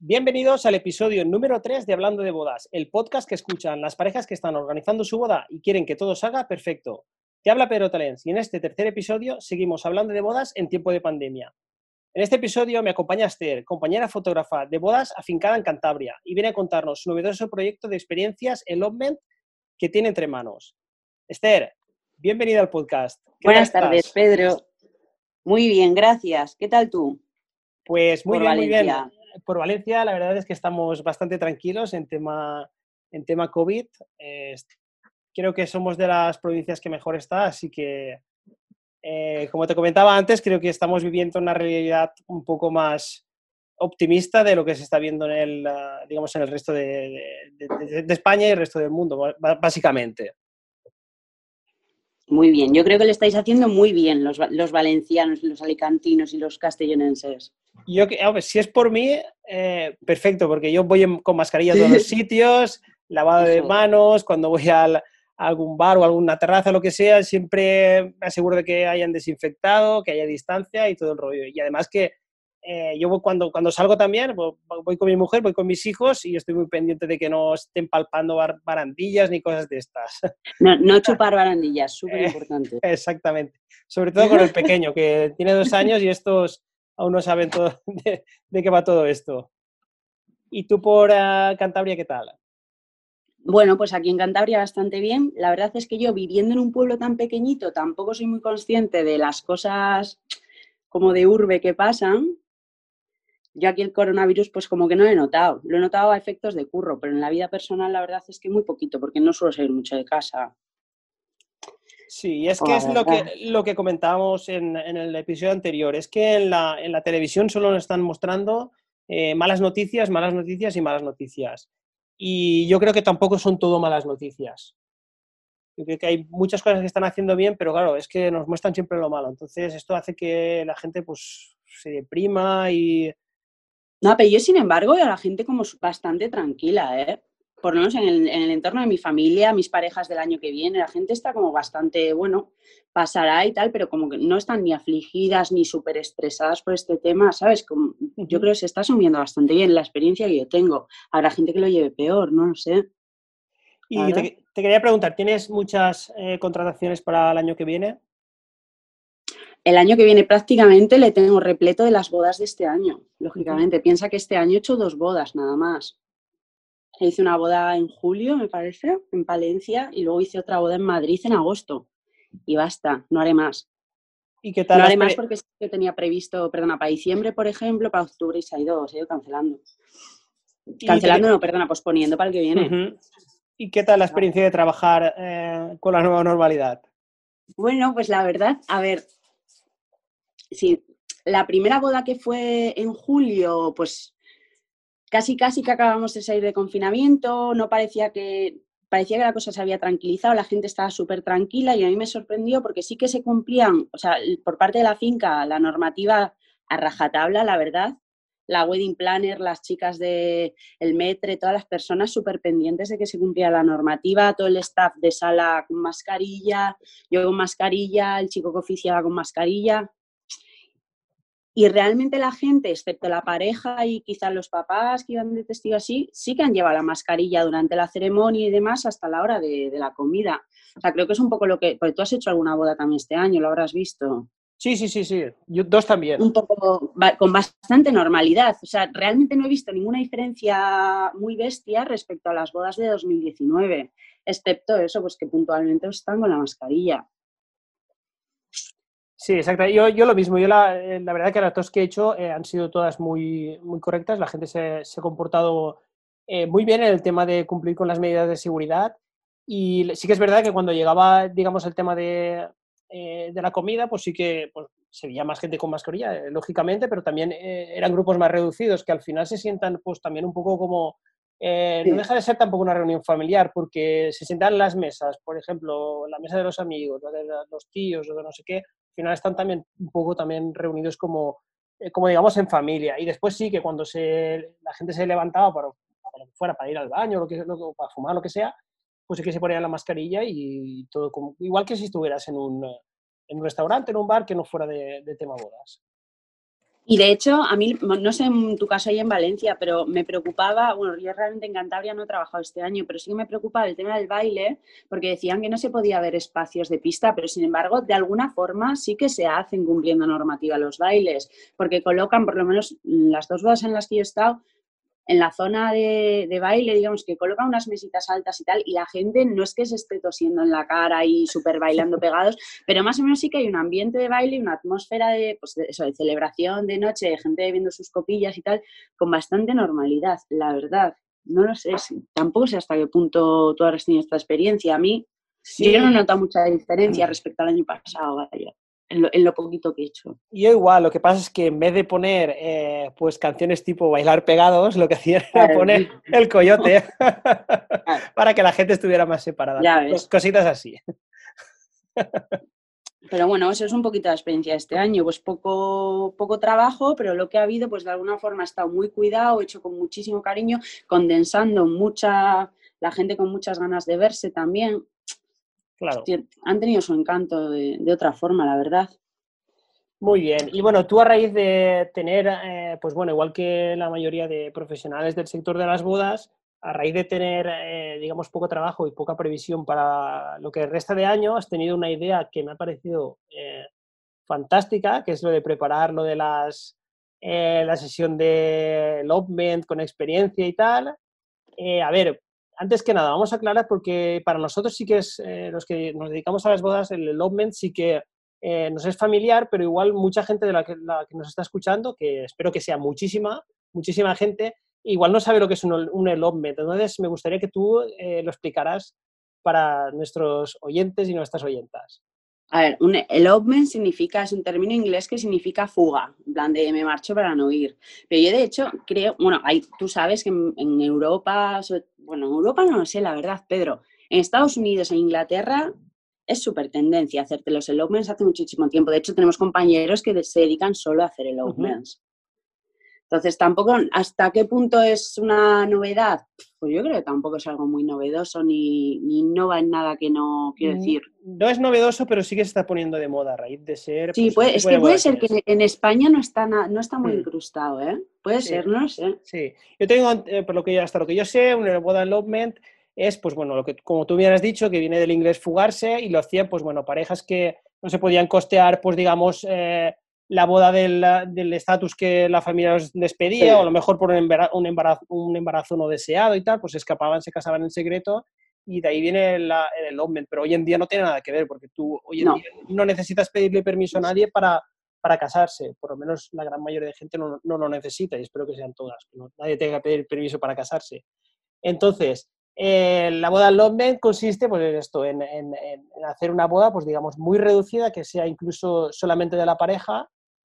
Bienvenidos al episodio número 3 de Hablando de Bodas, el podcast que escuchan las parejas que están organizando su boda y quieren que todo salga perfecto. Te habla Pedro Talens y en este tercer episodio seguimos hablando de bodas en tiempo de pandemia. En este episodio me acompaña Esther, compañera fotógrafa de bodas afincada en Cantabria, y viene a contarnos su novedoso proyecto de experiencias Elopement que tiene entre manos. Esther, bienvenida al podcast. Buenas tardes, Pedro. Muy bien, gracias. ¿Qué tal tú? Pues muy bien, muy bien. Por Valencia, la verdad es que estamos bastante tranquilos en tema, en tema COVID. creo que somos de las provincias que mejor está, así que, eh, como te comentaba antes, creo que estamos viviendo una realidad un poco más optimista de lo que se está viendo en el, ah, digamos, en el resto de, de España y el resto del mundo, básicamente. Muy bien, yo creo que lo estáis haciendo muy bien los, los valencianos, los alicantinos y los castellonenses. Yo, si es por mí, eh, perfecto, porque yo voy con mascarilla a todos los sitios, lavado de manos, cuando voy a algún bar o alguna terraza, lo que sea, siempre me aseguro de que hayan desinfectado, que haya distancia y todo el rollo. Y además que eh, yo cuando, cuando salgo también, voy con mi mujer, voy con mis hijos y estoy muy pendiente de que no estén palpando barandillas ni cosas de estas. No, no chupar barandillas, súper importante. exactamente. Sobre todo con el pequeño, que tiene dos años y estos aún no saben todo de, qué va todo esto. ¿Y tú por uh, Cantabria qué tal? Bueno, pues aquí en Cantabria bastante bien. La verdad es que yo viviendo en un pueblo tan pequeñito tampoco soy muy consciente de las cosas como de urbe que pasan, yo aquí el coronavirus pues como que no lo he notado. Lo he notado a efectos de curro, pero en la vida personal la verdad es que muy poquito, porque no suelo salir mucho de casa. Sí, es que es lo que, lo que comentábamos en, el episodio anterior. Es que en la, en la televisión solo nos están mostrando eh, malas noticias, malas noticias y malas noticias. Y yo creo que tampoco son todo malas noticias. Yo creo que hay muchas cosas que están haciendo bien, pero claro, es que nos muestran siempre lo malo. Entonces esto hace que la gente pues se deprima y no, pero yo, sin embargo, a la gente como bastante tranquila, ¿eh? Por lo menos en el, entorno de mi familia, mis parejas del año que viene, la gente está como bastante, bueno, pasará y tal, pero como que no están ni afligidas ni súper estresadas por este tema, ¿sabes? Como, yo creo que se está asumiendo bastante bien la experiencia que yo tengo. Habrá gente que lo lleve peor, no lo sé. Y te, quería preguntar, ¿tienes muchas eh, contrataciones para el año que viene? el año que viene prácticamente le tengo repleto de las bodas de este año, lógicamente. Piensa que este año he hecho dos bodas nada más. Hice una boda en julio, me parece, en Palencia, y luego hice otra boda en Madrid en agosto. Y basta, no haré más. ¿Y qué tal? No haré más porque yo tenía previsto, perdona, para diciembre, por ejemplo, para octubre y se ha ido, se ha ido cancelando. Cancelando, no, perdona, posponiendo para el que viene. ¿Y qué tal la experiencia de trabajar eh, con la nueva normalidad? Bueno, pues la verdad, a ver, sí, la primera boda que fue en julio, pues casi casi que acabamos de salir de confinamiento, no parecía que parecía que la cosa se había tranquilizado, la gente estaba súper tranquila y a mí me sorprendió porque sí que se cumplían, o sea, por parte de la finca, la normativa a rajatabla, la verdad. La wedding planner, las chicas del el metre, todas las personas súper pendientes de que se cumpliera la normativa, todo el staff de sala con mascarilla, yo con mascarilla, el chico que oficiaba con mascarilla. Y realmente la gente, excepto la pareja y quizás los papás que iban de testigo así, sí que han llevado la mascarilla durante la ceremonia y demás hasta la hora de, la comida. O sea, creo que es un poco lo que... Porque tú has hecho alguna boda también este año, lo habrás visto. Sí, sí, sí, sí. Yo, dos también. Un poco con bastante normalidad. O sea, realmente no he visto ninguna diferencia muy bestia respecto a las bodas de 2019, excepto eso, pues que puntualmente están con la mascarilla. Sí, exacto. Yo, yo lo mismo. Yo la, eh, la, verdad que las dos que he hecho eh, han sido todas muy, muy correctas. La gente se, se ha comportado eh, muy bien en el tema de cumplir con las medidas de seguridad. Y sí que es verdad que cuando llegaba, digamos, el tema de, de la comida, pues sí que pues, se veía más gente con mascarilla, lógicamente, pero también eran grupos más reducidos que al final se sientan pues también un poco como... No deja de ser tampoco una reunión familiar, porque se sientan las mesas, por ejemplo, la mesa de los amigos, de los tíos o de no sé qué, final están también un poco también reunidos como, eh, como digamos en familia. Y después sí que cuando se, la gente se levantaba para, para fuera, para ir al baño, lo que, lo, para fumar, lo que sea, pues sí que se ponía la mascarilla y todo como, igual que si estuvieras en un, en un restaurante, en un bar, que no fuera de, tema bodas. Y de hecho, a mí, no sé en tu caso ahí en Valencia, pero me preocupaba, bueno, yo realmente en Cantabria no he trabajado este año, pero sí que me preocupaba el tema del baile, porque decían que no se podía ver espacios de pista, pero sin embargo, de alguna forma sí que se hacen cumpliendo normativa los bailes, porque colocan, por lo menos las dos bodas en las que yo he estado, en la zona de, baile, digamos, que colocan unas mesitas altas y tal, y la gente no es que se esté tosiendo en la cara y súper bailando pegados, pero más o menos sí que hay un ambiente de baile y una atmósfera de, pues, eso, de celebración de noche, de gente bebiendo sus copillas y tal, con bastante normalidad, la verdad. No lo sé, tampoco sé hasta qué punto tú has tenido esta experiencia. A mí, yo no noto mucha diferencia mm. respecto al año pasado, vaya en lo, poquito que he hecho. Yo igual, lo que pasa es que en vez de poner eh, pues canciones tipo bailar pegados, lo que hacía era poner el coyote para que la gente estuviera más separada. Cositas así. Pero bueno, eso es un poquito la experiencia de este año. Pues poco, poco trabajo, pero lo que ha habido, pues de alguna forma ha estado muy cuidado, hecho con muchísimo cariño, condensando mucha, la gente con muchas ganas de verse también. Claro. han tenido su encanto de, otra forma, la verdad. Muy bien. Y bueno, tú a raíz de tener, eh, pues bueno, igual que la mayoría de profesionales del sector de las bodas, a raíz de tener, eh, digamos, poco trabajo y poca previsión para lo que resta de año, has tenido una idea que me ha parecido eh, fantástica, que es lo de preparar lo de las, la sesión de Lovement con experiencia y tal. a ver, antes que nada, vamos a aclarar porque para nosotros sí que es, eh, los que nos dedicamos a las bodas, el elopement sí que eh, nos es familiar, pero igual mucha gente de la que, nos está escuchando, que espero que sea muchísima, muchísima gente, igual no sabe lo que es un, un elopement. Entonces, me gustaría que tú eh, lo explicaras para nuestros oyentes y nuestras oyentas. A ver, un elopement significa, es un término inglés que significa fuga, en plan de me marcho para no ir. Pero yo de hecho creo, bueno, hay, tú sabes que en, Europa, bueno, en Europa no lo sé, la verdad, Pedro, en Estados Unidos e Inglaterra es súper tendencia hacerte los elopements hace muchísimo tiempo. De hecho, tenemos compañeros que se dedican solo a hacer elopements. Entonces, tampoco, ¿hasta qué punto es una novedad? Pues yo creo que tampoco es algo muy novedoso ni, ni no va en nada que no, quiero mm, decir. No es novedoso, pero sí que se está poniendo de moda a raíz de ser. Sí, pues, es que puede ser que en España no está, no está muy mm. incrustado, ¿eh? Puede ser, no sé. Sí, yo tengo, eh, por lo que hasta lo que yo sé, un boda elopement es, pues bueno, lo que como tú bien has dicho, que viene del inglés fugarse y lo hacían, pues bueno, parejas que no se podían costear, pues digamos. Eh, la boda del estatus que la familia les pedía, o a lo mejor por un embarazo, un embarazo, no deseado y tal, pues escapaban, se casaban en secreto y de ahí viene el hombre. Pero hoy en día no tiene nada que ver, porque tú hoy en no. día no necesitas pedirle permiso a nadie para, para casarse, por lo menos la gran mayoría de gente no, no lo necesita y espero que sean todas, que nadie tenga que pedir permiso para casarse. Entonces, eh, la boda Lomben consiste pues, en esto, en, en, hacer una boda, pues digamos, muy reducida, que sea incluso solamente de la pareja,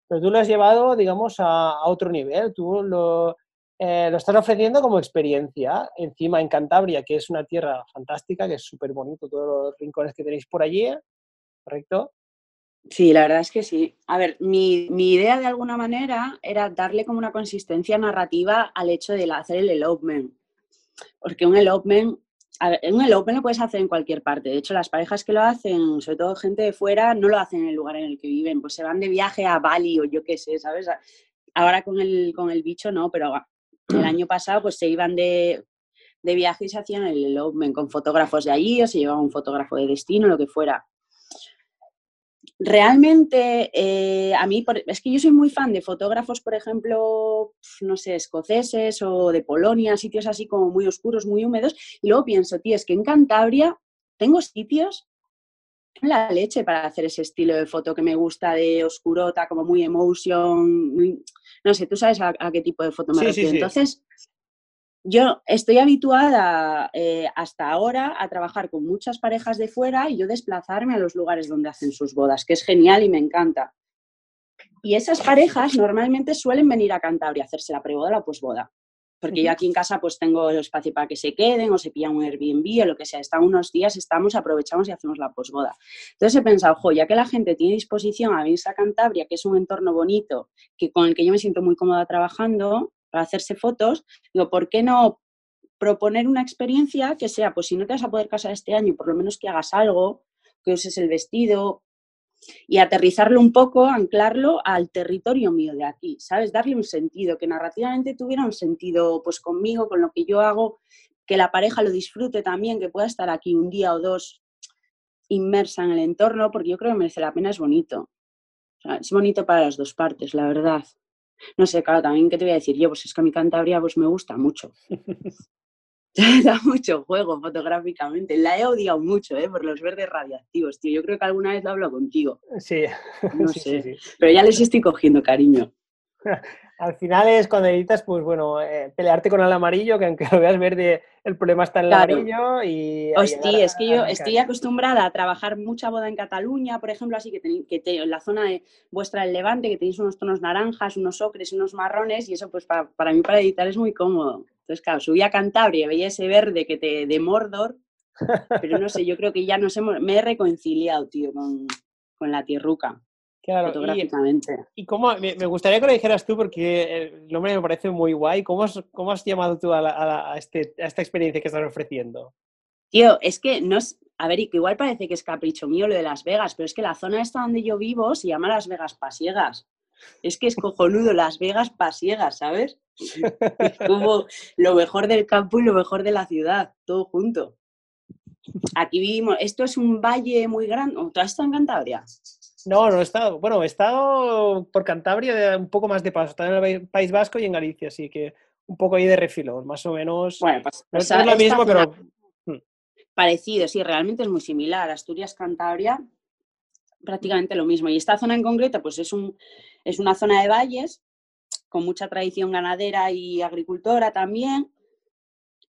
pero tú lo has llevado, digamos, a, otro nivel. Tú lo, eh, lo estás ofreciendo como experiencia. Encima en Cantabria, que es una tierra fantástica, que es súper bonito, todos los rincones que tenéis por allí, ¿correcto? Sí, la verdad es que sí. A ver, mi, mi, idea de alguna manera era darle como una consistencia narrativa al hecho de hacer el elopement. Porque un elopement en el Open lo puedes hacer en cualquier parte. De hecho, las parejas que lo hacen, sobre todo gente de fuera, no lo hacen en el lugar en el que viven. Pues se van de viaje a Bali o yo qué sé, ¿sabes? Ahora con el, con el bicho no, pero el año pasado pues se iban de, de viaje y se hacían el Open con fotógrafos de allí o se llevaba un fotógrafo de destino, lo que fuera realmente eh, a mí, es que yo soy muy fan de fotógrafos, por ejemplo, no sé, escoceses o de Polonia, sitios así como muy oscuros, muy húmedos, y luego pienso, tío, es que en Cantabria tengo sitios la leche para hacer ese estilo de foto que me gusta de oscurota, como muy emotion, no sé, tú sabes a, qué tipo de foto me refiero. Entonces, yo estoy habituada eh, hasta ahora a trabajar con muchas parejas de fuera y yo desplazarme a los lugares donde hacen sus bodas, que es genial y me encanta. Y esas parejas normalmente suelen venir a Cantabria a hacerse la preboda o la posboda. Porque yo aquí en casa pues tengo espacio para que se queden o se pillan un Airbnb o lo que sea. Están unos días, estamos, aprovechamos y hacemos la posboda. Entonces he pensado, ojo, ya que la gente tiene disposición a venirse a Cantabria, que es un entorno bonito, que con el que yo me siento muy cómoda trabajando, para hacerse fotos, digo, ¿por qué no proponer una experiencia que sea, pues si no te vas a poder casar este año, por lo menos que hagas algo, que uses el vestido, y aterrizarlo un poco, anclarlo al territorio mío de aquí, ¿sabes? Darle un sentido, que narrativamente tuviera un sentido, pues conmigo, con lo que yo hago, que la pareja lo disfrute también, que pueda estar aquí un día o dos inmersa en el entorno, porque yo creo que merece la pena, es bonito. es bonito para las dos partes, la verdad. No sé, claro, también, ¿qué te voy a decir yo? Pues es que a mi Cantabria pues me gusta mucho. da mucho juego fotográficamente. La he odiado mucho, ¿eh? Por los verdes radiactivos, tío. Yo creo que alguna vez lo hablo contigo. Sí. No sé. Pero ya les estoy cogiendo cariño. Al final es cuando editas, pues bueno, eh, pelearte con el amarillo, que aunque lo veas verde, el problema está en el amarillo y... Hostia, es que yo estoy acostumbrada a trabajar mucha boda en Cataluña, por ejemplo, así que, que en la zona de vuestra del Levante, que tenéis unos tonos naranjas, unos ocres, unos marrones, y eso pues para, para mí para editar es muy cómodo. Entonces, claro, subí a Cantabria, veía ese verde que te de Mordor, pero no sé, yo creo que ya nos hemos, me he reconciliado, tío, con, con la tierruca. Claro, fotográficamente. Y, cómo, me, gustaría que lo dijeras tú porque el nombre me parece muy guay. ¿Cómo has, cómo has llamado tú a, este, a, esta experiencia que estás ofreciendo? Tío, es que no es, a ver, igual parece que es capricho mío lo de Las Vegas, pero es que la zona esta donde yo vivo se llama Las Vegas Pasiegas. Es que es cojonudo Las Vegas Pasiegas, ¿sabes? Es como lo mejor del campo y lo mejor de la ciudad, todo junto. Aquí vivimos, esto es un valle muy grande, ¿tú has estado en Cantabria? No, no he estado. Bueno, he estado por Cantabria un poco más de paso. Estado en el País Vasco y en Galicia, así que un poco ahí de refilón, más o menos. Bueno, pues, no es lo mismo, pero. Parecido, sí, realmente es muy similar. Asturias-Cantabria, prácticamente lo mismo. Y esta zona en concreto, pues es, un, es una zona de valles con mucha tradición ganadera y agricultora también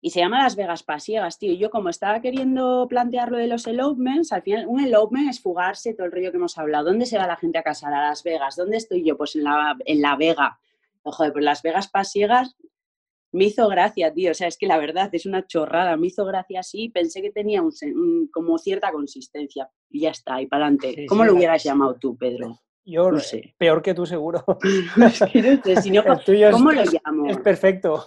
y se llama Las Vegas Pasiegas, tío. yo como estaba queriendo plantear lo de los elopements, al final un elopement es fugarse todo el rollo que hemos hablado. ¿Dónde se va la gente a casar? A Las Vegas. ¿Dónde estoy yo? Pues en la, en la Vega. Ojo, pues Las Vegas Pasiegas me hizo gracia, tío. O sea, es que la verdad es una chorrada. Me hizo gracia así. Pensé que tenía un, como cierta consistencia. Y ya está, y para adelante. ¿Cómo lo hubieras llamado tú, Pedro? Yo no sé. Peor que tú, seguro. ¿Cómo lo llamo? Es perfecto.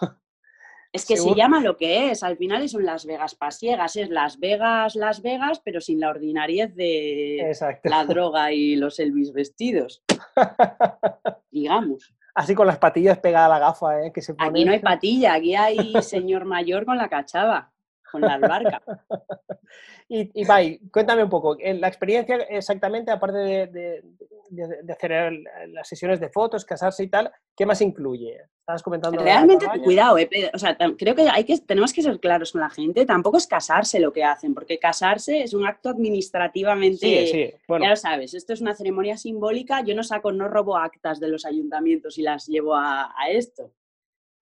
Es que se llama lo que es, al final son Las Vegas pasiegas, es Las Vegas, Las Vegas, pero sin la ordinariez de la droga y los Elvis vestidos. Digamos. Así con las patillas pegadas a la gafa, ¿eh? Que se Aquí no hay patilla, aquí hay señor mayor con la cachava, con la albarca. y, y cuéntame un poco, la experiencia exactamente, aparte de, de, hacer las sesiones de fotos, casarse y tal, ¿qué más incluye? Estabas comentando. Realmente, cuidado, eh, o sea, creo que, hay que tenemos que ser claros con la gente. Tampoco es casarse lo que hacen, porque casarse es un acto administrativamente. Sí, sí. Ya lo sabes, esto es una ceremonia simbólica. Yo no saco, no robo actas de los ayuntamientos y las llevo a, esto.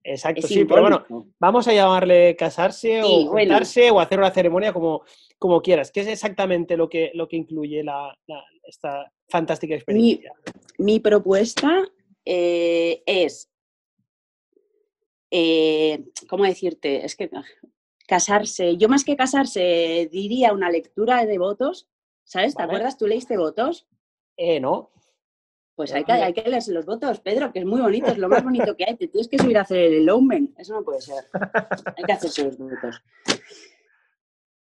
Exacto, sí, pero bueno, vamos a llamarle casarse o juntarse o hacer una ceremonia como, como quieras. ¿Qué es exactamente lo que, lo que incluye la, esta fantástica experiencia? Mi, propuesta eh, es, eh, ¿cómo decirte? Es que ah, casarse, yo más que casarse diría una lectura de votos, ¿sabes? ¿Te acuerdas? ¿Tú leíste votos? Eh, no. Pues hay que, hay que leerse los votos, Pedro, que es muy bonito, es lo más bonito que hay. Te tienes que subir a hacer el Omen, eso no puede ser. Hay que hacerse los votos.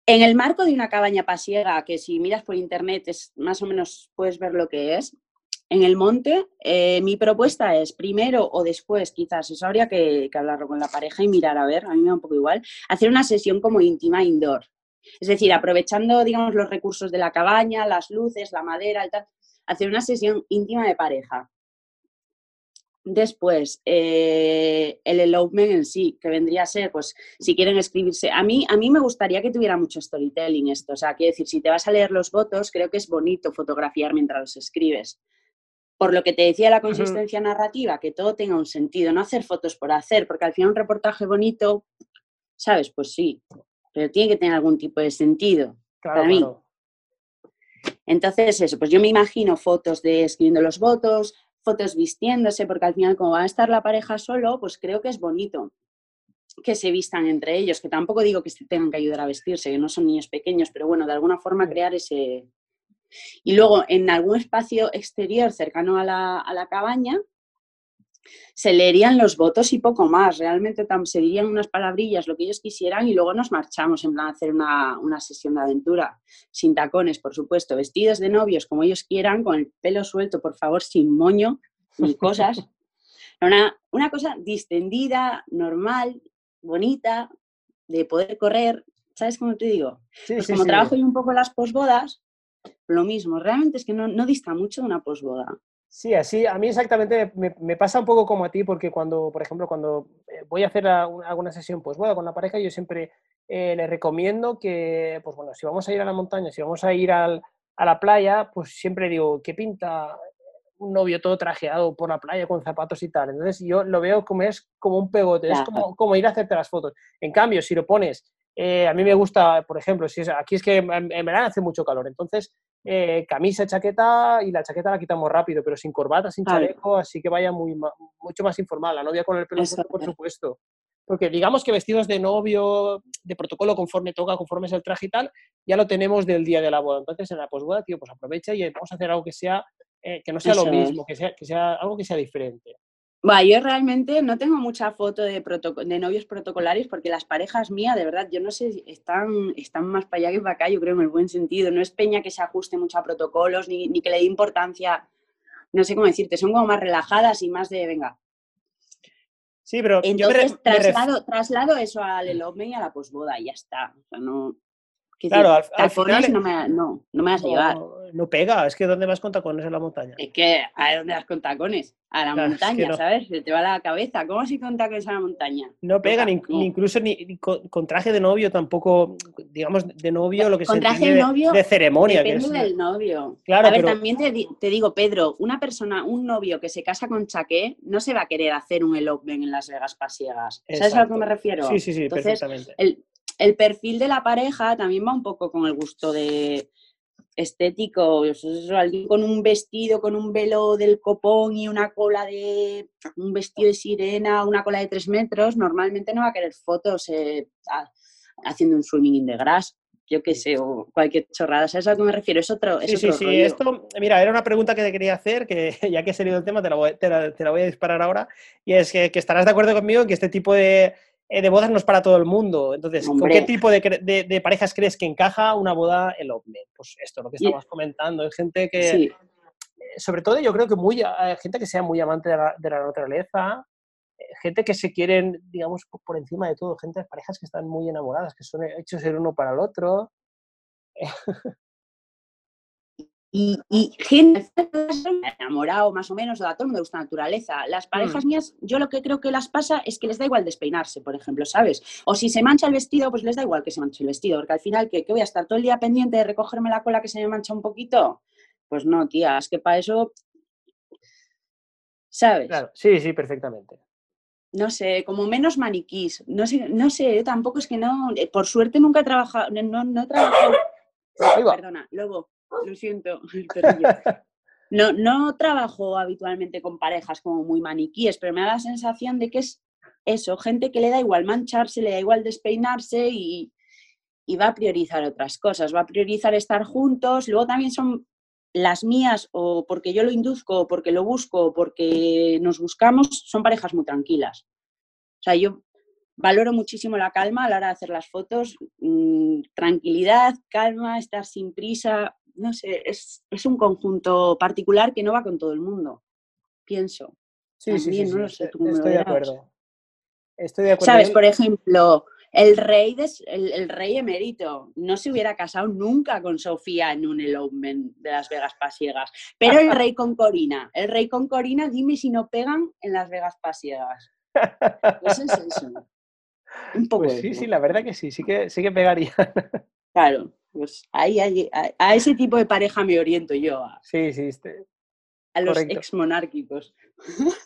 En el marco de una cabaña pasiega, que si miras por internet es más o menos puedes ver lo que es, en el monte, eh, mi propuesta es primero o después, quizás, eso habría que, hablarlo con la pareja y mirar, a ver, a mí me da un poco igual, hacer una sesión como íntima indoor. Es decir, aprovechando, digamos, los recursos de la cabaña, las luces, la madera, tal, hacer una sesión íntima de pareja. Después, eh, el elopement en sí, que vendría a ser, pues, si quieren escribirse. A mí, a mí me gustaría que tuviera mucho storytelling esto. O sea, quiero decir, si te vas a leer los votos, creo que es bonito fotografiar mientras los escribes. Por lo que te decía la consistencia narrativa, que todo tenga un sentido, no hacer fotos por hacer, porque al final un reportaje bonito, ¿sabes? Pues sí, pero tiene que tener algún tipo de sentido para mí. Entonces, eso, pues yo me imagino fotos de escribiendo los votos, fotos vistiéndose, porque al final como va a estar la pareja solo, pues creo que es bonito que se vistan entre ellos, que tampoco digo que se tengan que ayudar a vestirse, que no son niños pequeños, pero bueno, de alguna forma crear ese... Y luego en algún espacio exterior cercano a la, cabaña, se leerían los votos y poco más. Realmente se dirían unas palabrillas, lo que ellos quisieran, y luego nos marchamos en plan a hacer una, sesión de aventura. Sin tacones, por supuesto, vestidos de novios como ellos quieran, con el pelo suelto, por favor, sin moño ni cosas. Una, una cosa distendida, normal, bonita, de poder correr. ¿Sabes cómo te digo? pues como trabajo yo un poco las posbodas, lo mismo. Realmente es que no, no dista mucho de una posboda. Sí, así, a mí exactamente me, pasa un poco como a ti, porque cuando, por ejemplo, cuando eh, voy a hacer alguna sesión, pues bueno, con la pareja, yo siempre eh, le recomiendo que, pues bueno, si vamos a ir a la montaña, si vamos a ir al, a la playa, pues siempre digo, ¿qué pinta un novio todo trajeado por la playa con zapatos y tal? Entonces yo lo veo como es como un pegote, es como, como ir a hacerte las fotos. En cambio, si lo pones eh, a mí me gusta, por ejemplo, si aquí es que en, verano hace mucho calor, entonces eh, camisa, chaqueta y la chaqueta la quitamos rápido, pero sin corbata, sin chaleco, así que vaya muy, mucho más informal. La novia con el pelo por supuesto. Porque digamos que vestidos de novio, de protocolo, conforme toca, conforme es el traje y tal, ya lo tenemos del día de la boda. Entonces en la posboda, tío, pues aprovecha y vamos a hacer algo que sea, eh, que no sea lo mismo, que sea, que sea algo que sea diferente. Bueno, yo realmente no tengo mucha foto de, de novios protocolarios porque las parejas mías, de verdad, yo no sé, están, están más para allá que para acá, yo creo en el buen sentido. No es peña que se ajuste mucho a protocolos ni, ni que le dé importancia, no sé cómo decirte, son como más relajadas y más de, venga. Sí, pero Entonces, traslado, traslado eso al elopement y a la posboda y ya está. O sea, no, claro, al, final no me, no, no me vas a llevar. No pega, es que ¿dónde vas con tacones en la montaña? Es que ¿a dónde vas con tacones? A la montaña, ¿sabes? Se te va la cabeza. ¿Cómo así con tacones a la montaña? No pega, ni, incluso ni, con, traje de novio tampoco, digamos, de novio, lo que con se traje de, novio, de ceremonia. Depende del novio. Claro, a ver, también te, digo, Pedro, una persona, un novio que se casa con chaqué, no se va a querer hacer un elopement en Las Vegas pasiegas. ¿Sabes a lo que me refiero? Sí, sí, sí, perfectamente. El, el perfil de la pareja también va un poco con el gusto de estético, alguien con un vestido, con un velo del copón y una cola de un vestido de sirena, una cola de tres metros, normalmente no va a querer fotos eh, haciendo un swimming in the grass, yo qué sé, o cualquier chorrada, ¿sabes a que me refiero? Es otro, sí, sí, sí, esto, mira, era una pregunta que te quería hacer, que ya que he salido el tema, te la, voy, te la, voy a disparar ahora, y es que, que estarás de acuerdo conmigo en que este tipo de, de bodas no es para todo el mundo. Entonces, ¿con qué tipo de, parejas crees que encaja una boda el OVNI? Pues esto, lo que estamos comentando. Hay gente que, eh, sobre todo yo creo que muy, hay gente que sea muy amante de la, naturaleza, eh, gente que se quieren, digamos, por encima de todo, gente, parejas que están muy enamoradas, que son hechos el uno para el otro. Y, y gente enamorado más o menos, o a todo el mundo le gusta la naturaleza. Las parejas mm. mías, yo lo que creo que las pasa es que les da igual despeinarse, por ejemplo, ¿sabes? O si se mancha el vestido, pues les da igual que se manche el vestido, porque al final, ¿qué, voy a estar todo el día pendiente de recogerme la cola que se me mancha un poquito? Pues no, tía, es que para eso, ¿sabes? Claro, sí, sí, perfectamente. No sé, como menos maniquís. No sé, no sé, tampoco es que no, eh, por suerte nunca he trabajado, no, no he trabajado. Perdona, luego lo siento, No, no trabajo habitualmente con parejas como muy maniquíes, pero me da la sensación de que es eso, gente que le da igual mancharse, le da igual despeinarse y, y va a priorizar otras cosas, va a priorizar estar juntos. Luego también son las mías, o porque yo lo induzco, o porque lo busco, o porque nos buscamos, son parejas muy tranquilas. O sea, yo valoro muchísimo la calma a la hora de hacer las fotos, mm, tranquilidad, calma, estar sin prisa, no sé, es, un conjunto particular que no va con todo el mundo, pienso. Sí, sí, sí, no estoy de acuerdo. Estoy de acuerdo. Sabes, por ejemplo, el rey, el, rey emérito no se hubiera casado nunca con Sofía en un elopement de Las Vegas Pasiegas, pero el rey con Corina, el rey con Corina, dime si no pegan en Las Vegas Pasiegas. Pues es eso. Un poco. Pues sí, sí, la verdad que sí, sí que, sí que pegaría. Claro. Pues ahí, a, ese tipo de pareja me oriento yo. A, sí, sí. Este, a los ex monárquicos.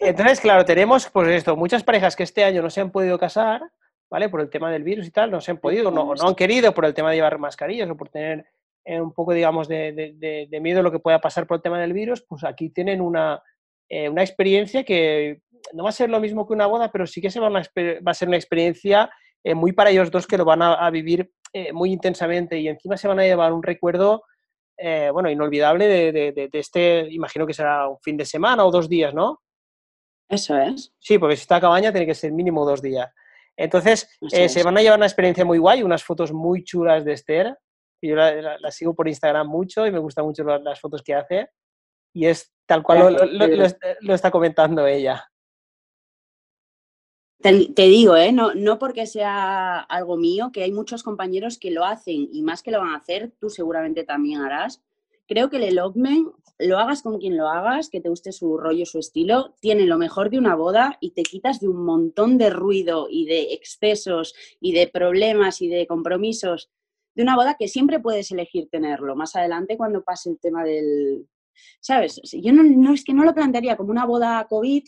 Entonces, claro, tenemos pues esto, muchas parejas que este año no se han podido casar, ¿vale? Por el tema del virus y tal, no se han podido, no, no han querido por el tema de llevar mascarillas o por tener eh, un poco, digamos, de, miedo a lo que pueda pasar por el tema del virus, pues aquí tienen una, eh, una experiencia que no va a ser lo mismo que una boda, pero sí que se va, va a ser una experiencia eh, muy para ellos dos que lo van a vivir eh, muy intensamente y encima se van a llevar un recuerdo, eh, bueno, inolvidable de, de, este, imagino que será un fin de semana o dos días, ¿no? Eso es. Sí, porque si está a cabaña tiene que ser mínimo dos días. Entonces, eh, se van a llevar una experiencia muy guay, unas fotos muy chulas de Esther. y Yo la, la- la sigo por Instagram mucho y me gustan mucho la- las fotos que hace. Y es tal cual lo está comentando ella. Te, digo, ¿eh? no, no porque sea algo mío, que hay muchos compañeros que lo hacen y más que lo van a hacer, tú seguramente también harás. Creo que el elopement, lo hagas con quien lo hagas, que te guste su rollo, su estilo, tiene lo mejor de una boda y te quitas de un montón de ruido y de excesos y de problemas y de compromisos de una boda que siempre puedes elegir tenerlo más adelante cuando pase el tema del... ¿Sabes? Yo no, no es que no lo plantearía como una boda COVID,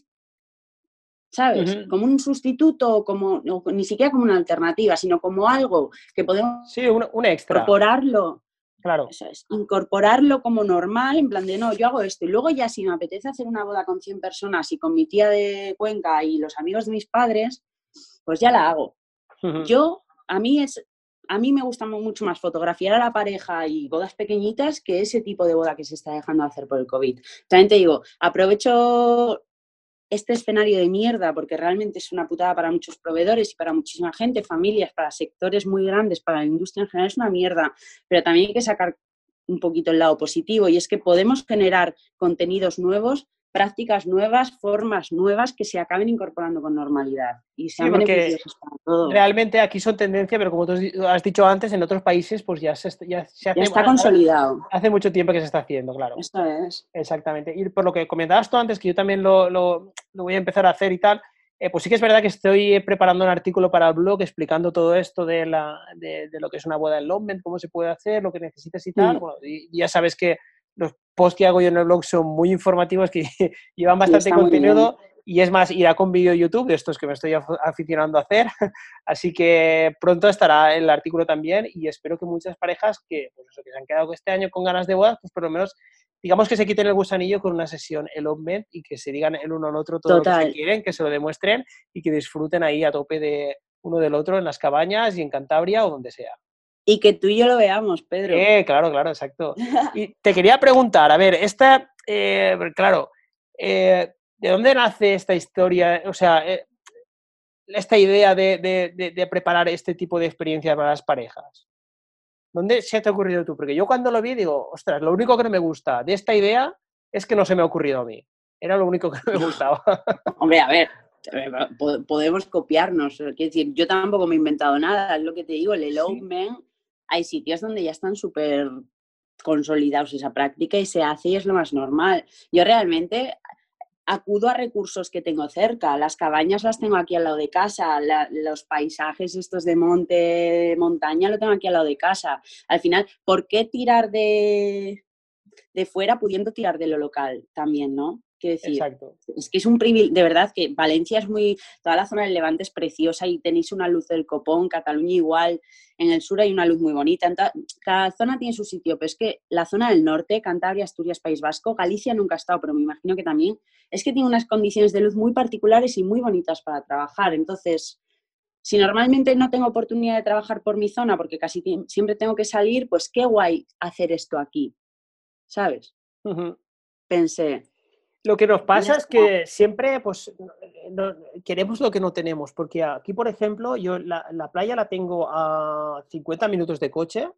¿sabes? Como un sustituto, como, no, ni siquiera como una alternativa, sino como algo que podemos Sí, un, un extra. incorporarlo, Claro. eso es, incorporarlo como normal, en plan de no, yo hago esto. Y luego ya si me apetece hacer una boda con 100 personas y con mi tía de Cuenca y los amigos de mis padres, pues ya la hago. Yo, a mí es, a mí me gusta mu- mucho más fotografiar a la pareja y bodas pequeñitas que ese tipo de boda que se está dejando hacer por el COVID. También te digo, aprovecho este escenario de mierda porque realmente es una putada para muchos proveedores y para muchísima gente, familias, para sectores muy grandes, para la industria en general es una mierda, pero también hay que sacar un poquito el lado positivo y es que podemos generar contenidos nuevos, prácticas nuevas, formas nuevas que se acaben incorporando con normalidad y sean para todos. Realmente aquí son tendencia, pero como tú has di- has dicho antes, en otros países pues ya se, ya se hace, Ya está consolidado. hace mucho tiempo que se está haciendo, claro. Esto es. Exactamente. Y por lo que comentabas tú antes, que yo también lo, lo- lo voy a empezar a hacer y tal, eh, pues sí que es verdad que estoy eh, preparando un artículo para el blog explicando todo esto de, la, de, de lo que es una boda en London, cómo se puede hacer, lo que necesitas y tal. Mm. Bueno, y ya sabes que los posts que hago yo en el blog son muy informativos, que llevan bastante contenido. Y es más, irá con vídeo YouTube, de estos que me estoy af- aficionando a hacer. Así que pronto estará el artículo también y espero que muchas parejas que, pues eso, que se han quedado este año con ganas de bodas, pues por lo menos digamos que se quiten el gusanillo con una sesión elopement y que se digan el uno al otro todo lo que se quieren, que se lo demuestren y que disfruten ahí a tope de uno del otro en las cabañas y en Cantabria o donde sea. Y que tú y yo lo veamos, Pedro. Eh, claro, claro, exacto. Y te quería preguntar, a ver, esta, eh, claro, eh, ¿de dónde nace esta historia? O sea, eh, esta idea de, de- de- de preparar este tipo de experiencia para las parejas. ¿Dónde se te ha ocurrido tú? Porque yo cuando lo vi digo, ostras, lo único que no me gusta de esta idea es que no se me ha ocurrido a mí. Era lo único que no me gustaba. Hombre, a ver, po- podemos copiarnos. Quiero decir, yo tampoco me he inventado nada, es lo que te digo, el elopement, hay sitios donde ya están súper consolidados esa práctica y se hace y es lo más normal. Yo realmente acudo a recursos que tengo cerca, las cabañas las tengo aquí al lado de casa, los paisajes estos de monte, montaña lo tengo aquí al lado de casa. Al final, ¿por qué tirar de, de fuera pudiendo tirar de lo local también, no? Quiero decir, Exacto. es que es un privilegio, de verdad que Valencia es muy, toda la zona del Levante es preciosa y tenéis una luz del copón, Cataluña igual, en el sur hay una luz muy bonita, ta- cada zona tiene su sitio, pero es que la zona del norte, Cantabria, Asturias, País Vasco, Galicia nunca ha estado, pero me imagino que también, es que tiene unas condiciones de luz muy particulares y muy bonitas para trabajar, entonces... Si normalmente no tengo oportunidad de trabajar por mi zona, porque casi siempre tengo que salir, pues qué guay hacer esto aquí, ¿sabes? Pensé, Lo que nos pasa es que siempre pues, no- queremos lo que no tenemos, porque aquí, por ejemplo, yo la, la playa la tengo a 50 minutos de coche.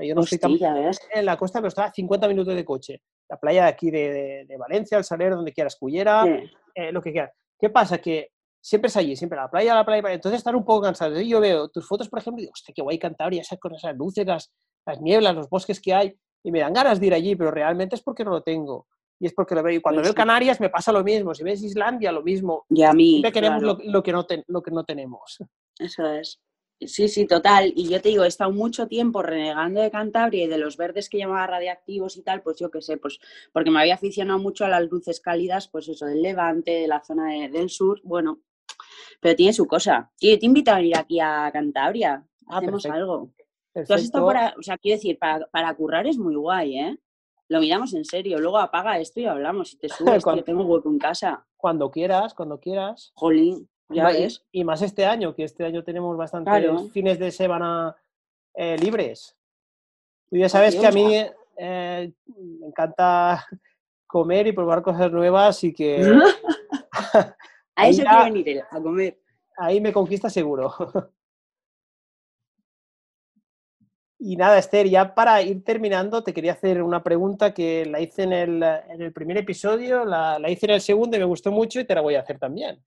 Yo no estoy tan hostia, ¿ves? en la costa, pero está a 50 minutos de coche. La playa de aquí de, de- de Valencia, el Saler, donde quieras, Cullera, Sí. eh, lo que quieras. ¿Qué pasa? Que siempre es allí, siempre la playa, la playa, playa. entonces estar un poco cansado. Yo veo tus fotos, por ejemplo, y digo, hostia, qué guay Cantabria, esas, con esas luces, las, las nieblas, los bosques que hay, y me dan ganas de ir allí, pero realmente es porque no lo tengo. Y es porque lo veo. Y cuando Pues veo sí. Canarias me pasa lo mismo. Si ves Islandia, lo mismo. Y a mí, Siempre queremos claro, lo, lo que no lo que no tenemos. eso es. Sí, sí, total. Y yo te digo, he estado mucho tiempo renegando de Cantabria y de los verdes que llamaba radiactivos y tal, pues yo qué sé, pues porque me había aficionado mucho a las luces cálidas, pues eso, del Levante, de la zona de- del sur, bueno, pero tiene su cosa. Tío, te invito a venir aquí a Cantabria, Ah, hacemos perfecto. algo. Tú has estado Perfecto. para, o sea, quiero decir, para, para currar es muy guay, ¿eh? Lo miramos en serio, luego apaga esto y hablamos, si te subes, Cuando- yo tengo hueco en casa. Cuando quieras, cuando quieras. Jolín, ya Va- y- ves. Y más este año, que este año tenemos bastantes Claro. fines de semana eh, libres. Tú ya sabes que a mí eh, me encanta comer y probar cosas nuevas y que A eso quiero venir a comer. Ahí me conquista seguro. Y nada, Esther, ya para ir terminando, te quería hacer una pregunta que la hice en el, primer episodio, la, hice en el segundo y me gustó mucho y te la voy a hacer también.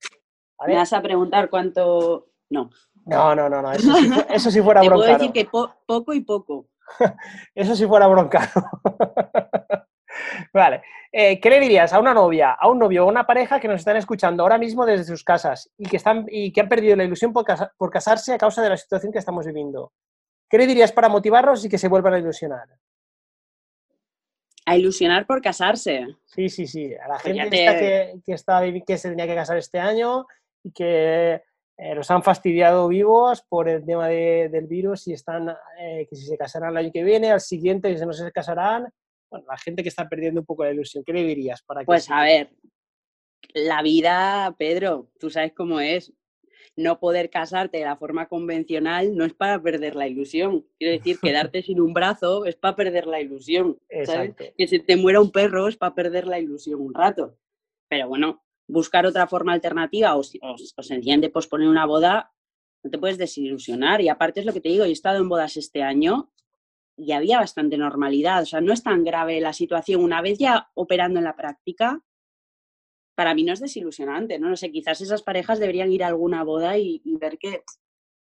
Me vas a preguntar cuánto... No. No, no, no, no. Eso, sí, fuera te broncano. Puedo decir que poco y poco. eso sí fuera broncano. vale. Eh, ¿Qué le dirías a una novia, a un novio o a una pareja que nos están escuchando ahora mismo desde sus casas y que, están, y que han perdido la ilusión por, por casarse a causa de la situación que estamos viviendo? ¿Qué le dirías para motivarlos y que se vuelvan a ilusionar? A ilusionar por casarse. Sí, sí, sí. A la pues gente que, que, está, que se tenía que casar este año y que eh, los han fastidiado vivos por el tema del virus y están, eh, que si se casarán el año que viene, al siguiente que no se casarán. Bueno, la gente que está perdiendo un poco la ilusión, ¿qué le dirías? Para pues a ver, la vida, Pedro, tú sabes cómo es no poder casarte de la forma convencional no es para perder la ilusión. Quiero decir, quedarte sin un brazo es para perder la ilusión. Que se te muera un perro es para perder la ilusión un rato. Pero bueno, buscar otra forma alternativa o, o, sencillamente posponer una boda, no te puedes desilusionar. Y aparte es lo que te digo, he estado en bodas este año y había bastante normalidad. O sea, no es tan grave la situación. Una vez ya operando en la práctica, para mí no es desilusionante, ¿no? No sé, quizás esas parejas deberían ir a alguna boda y, ver qué...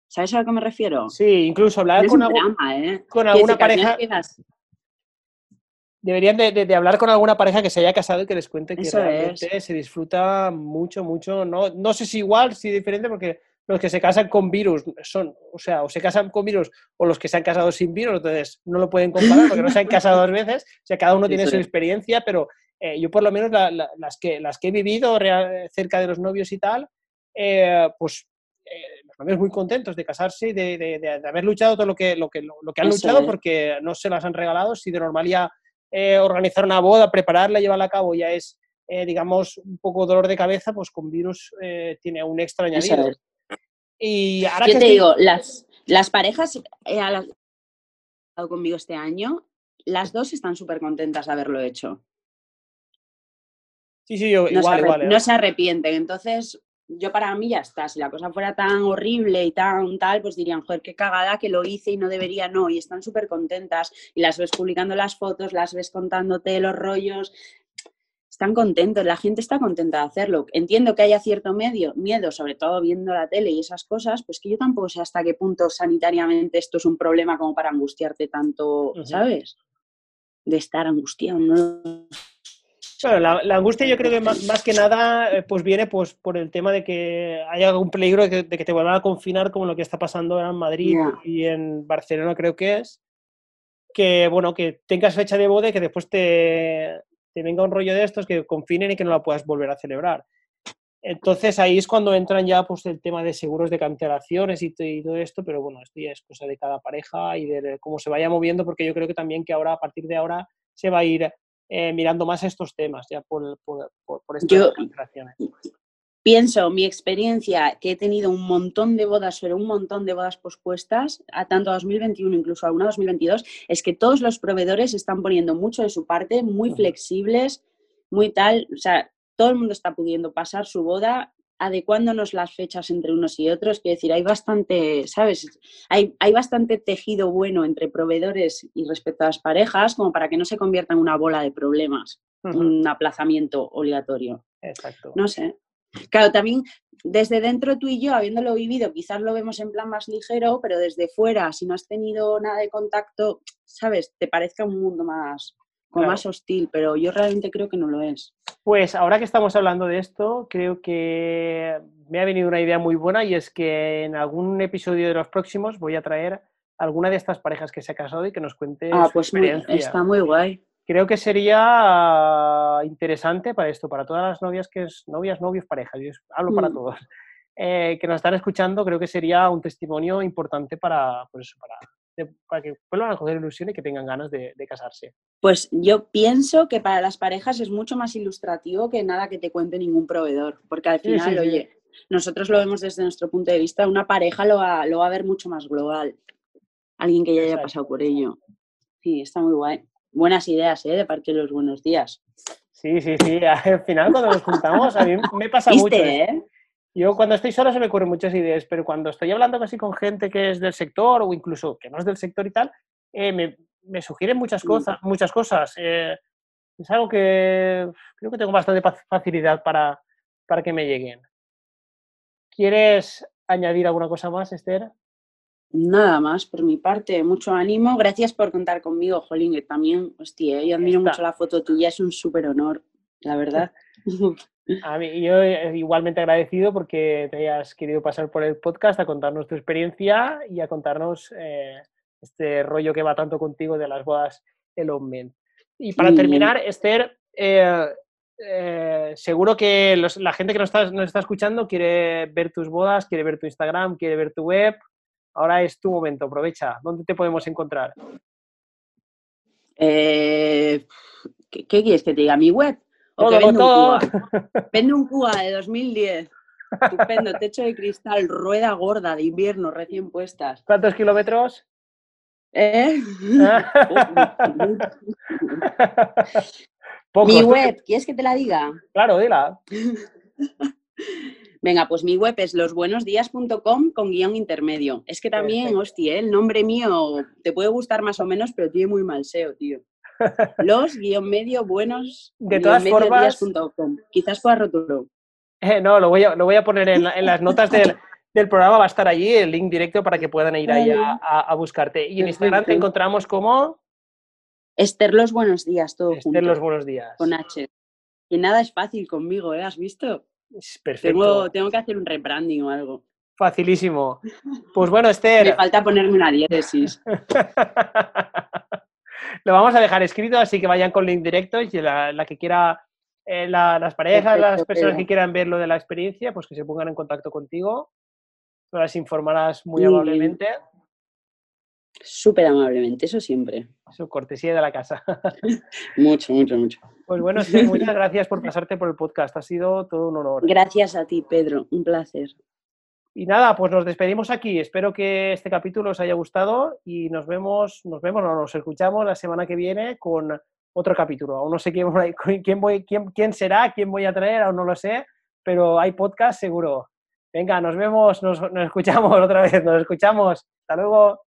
¿Sabes a lo que me refiero? Sí, incluso hablar con, ¿eh? con alguna pareja... Deberían de, hablar con alguna pareja que se haya casado y que les cuente que realmente se disfruta mucho, mucho. No, no sé si igual, si diferente, porque los que se casan con virus son, o sea, o se casan con virus o los que se han casado sin virus, entonces no lo pueden comparar porque no se han casado dos veces, o sea, cada uno tiene su experiencia, pero eh, yo por lo menos las, que, las que he vivido cerca de los novios y tal, eh, pues eh, los novios muy contentos de casarse y de, haber luchado todo lo que, lo que, lo, que han luchado porque no se las han regalado. Si de normalidad organizar una boda, prepararla, llevarla a cabo ya es, digamos, un poco dolor de cabeza, pues con virus tiene un extra añadido. Y ahora Yo te digo, las, las parejas eh, conmigo este año, las dos están súper contentas de haberlo hecho. Sí, sí, yo, igual, igual. No se arrepienten. Entonces, yo para mí ya está. Si la cosa fuera tan horrible y tan tal, pues dirían, joder, qué cagada que lo hice y no debería, no. Y están súper contentas. Y las ves publicando las fotos, las ves contándote los rollos. Están contentos, la gente está contenta de hacerlo. Entiendo que haya cierto medio, miedo, sobre todo viendo la tele y esas cosas, pues que yo tampoco sé hasta qué punto sanitariamente esto es un problema como para angustiarte tanto, ¿sabes? De estar angustiado, ¿no? La, angustia yo creo que más, que nada eh, pues viene pues por el tema de que hay algún peligro de que, te vuelvan a confinar como lo que está pasando ahora en Madrid y en Barcelona creo que es que bueno que tengas fecha de boda y que después te, te, venga un rollo de estos que confinen y que no la puedas volver a celebrar. Entonces ahí es cuando entran ya pues el tema de seguros de cancelaciones y, y todo esto pero bueno esto ya es cosa de cada pareja y de cómo se vaya moviendo porque yo creo que también que ahora a partir de ahora se va a ir eh, mirando más estos temas, ya por, por, por, estas Yo Pienso, mi experiencia, que he tenido un montón de bodas, pero un montón de bodas pospuestas, a tanto a 2021, incluso a una 2022, es que todos los proveedores están poniendo mucho de su parte, muy flexibles, muy tal, o sea, todo el mundo está pudiendo pasar su boda adecuándonos las fechas entre unos y otros, quiero decir, hay bastante, ¿sabes? Hay, hay, bastante tejido bueno entre proveedores y respecto a las parejas como para que no se convierta en una bola de problemas, un aplazamiento obligatorio. Exacto. No sé. Claro, también desde dentro tú y yo, habiéndolo vivido, quizás lo vemos en plan más ligero, pero desde fuera, si no has tenido nada de contacto, ¿sabes? Te parezca un mundo más, como más hostil, pero yo realmente creo que no lo es. Pues ahora que estamos hablando de esto, creo que me ha venido una idea muy buena y es que en algún episodio de los próximos voy a traer alguna de estas parejas que se ha casado y que nos cuente ah, pues está muy guay. Creo que sería interesante para esto, para todas las novias que es novias, novios, parejas. Yo hablo para mm. todos. Eh, que nos están escuchando, creo que sería un testimonio importante para, pues eso, para para que vuelvan a coger ilusión y que tengan ganas de, casarse? Pues yo pienso que para las parejas es mucho más ilustrativo que nada que te cuente ningún proveedor, porque al final, oye, nosotros lo vemos desde nuestro punto de vista, una pareja lo va, lo va a ver mucho más global, alguien que ya haya pasado por ello. Sí, está muy guay. Buenas ideas, ¿eh? De parte de los buenos días. Sí, sí, sí. Al final cuando nos juntamos, a mí me pasa mucho. ¿eh? Yo cuando estoy solo se me ocurren muchas ideas, pero cuando estoy hablando casi con gente que es del sector o incluso que no es del sector y tal, eh, me, me, sugieren muchas cosas. Muchas cosas. Eh, es algo que creo que tengo bastante facilidad para, para que me lleguen. ¿Quieres añadir alguna cosa más, Esther? Nada más por mi parte, mucho ánimo. Gracias por contar conmigo, Jolín, que también, hostia, yo admiro mucho la foto tuya, es un súper honor, la verdad. A mí, yo eh, igualmente agradecido porque te hayas querido pasar por el podcast a contarnos tu experiencia y a contarnos eh, este rollo que va tanto contigo de las bodas el hombre. Y para terminar, Esther, eh, seguro que la gente que nos está, nos está escuchando quiere ver tus bodas, quiere ver tu Instagram, quiere ver tu web. Ahora es tu momento, aprovecha. ¿Dónde te podemos encontrar? Eh, ¿qué, quieres que te diga? ¿Mi web? ¿O todo, vendo, todo. Un vendo un Cuba de 2010. Estupendo, techo de cristal, rueda gorda de invierno recién puestas. ¿Cuántos kilómetros? ¿Eh? Mi web, ¿quieres que te la diga? Claro, dila. Venga, pues mi web es losbuenosdías.com con guion intermedio. Es que también, hostia, ¿eh? el nombre mío te puede gustar más o menos, pero tiene muy mal SEO, tío. Los guion medio buenos de todas formas Quizás pueda rotulo. Eh, no, lo voy, a, lo voy a poner en, las notas del, programa, va a estar allí el link directo para que puedan ir ahí a, buscarte. Y en Instagram te encontramos como... Esther Los Buenos Días, todo Esther Los Buenos Días. Con H. Y nada es fácil conmigo, ¿eh? ¿Has visto? Perfecto. Tengo, que hacer un rebranding o algo. Facilísimo. Pues bueno, Esther. Me falta ponerme una diéresis. Lo vamos a dejar escrito, así que vayan con link directo y la, que quiera, eh, las parejas, las personas que quieran ver lo de la experiencia, pues que se pongan en contacto contigo. Las informarás muy amablemente. Súper amablemente, eso siempre. Eso, cortesía de la casa. mucho, mucho, mucho. Pues bueno, muchas gracias por pasarte por el podcast. Ha sido todo un honor. Gracias a ti, Pedro. Un placer. Y nada, pues nos despedimos aquí. Espero que este capítulo os haya gustado y nos vemos, nos vemos, no, nos escuchamos la semana que viene con otro capítulo. Aún no sé quién, quién, voy, quién, quién será, quién voy a traer, aún no lo sé, pero hay podcast seguro. Venga, nos vemos, nos, nos escuchamos otra vez, nos escuchamos. Hasta luego.